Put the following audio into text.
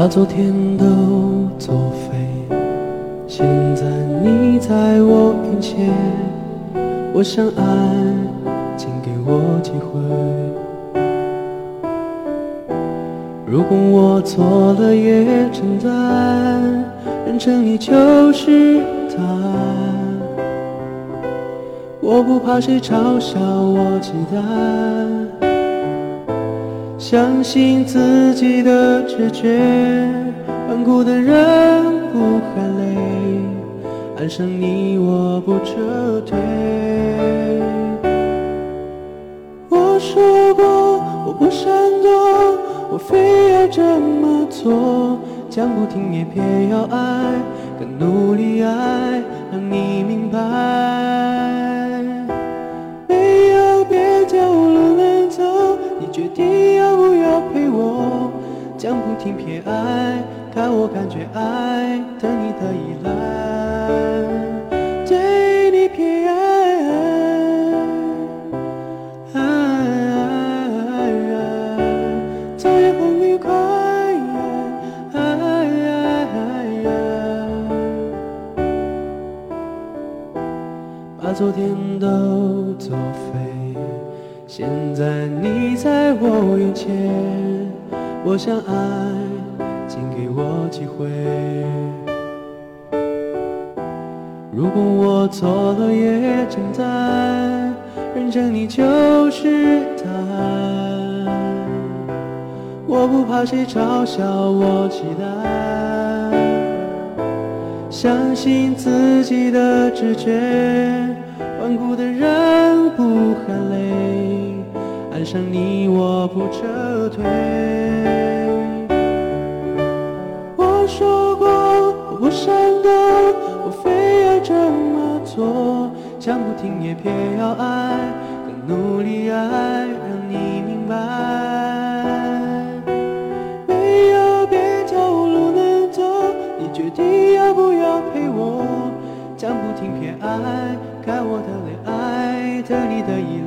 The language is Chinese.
把昨天都作废。现在你在我眼前，我想爱，请给我机会。如果我错了，也承担，认成你就是他。我不怕谁嘲笑我期待，相信自己的直觉，顽固的人不喊累，爱上你我不撤退。我说过我不闪躲，我非要这么做，讲不听也偏要爱，更努力爱，让你明白。没有别条路能走，你决定讲不听偏爱，看我感觉爱，等你的依赖，对你偏爱，早夜很愉快。把昨天都作废，现在你在我眼前，我想爱，请给我机会。如果我错了也承担，认真你就是他。我不怕谁嘲笑我期待，相信自己的直觉。顽固的人不喊累，爱上你我不撤退。我说过我不闪躲，我非要这么做，讲不听也偏要爱，更努力爱，让你明白。没有别条路能走，你决定要不要陪我？讲不听偏爱，看我的恋爱，等你的依。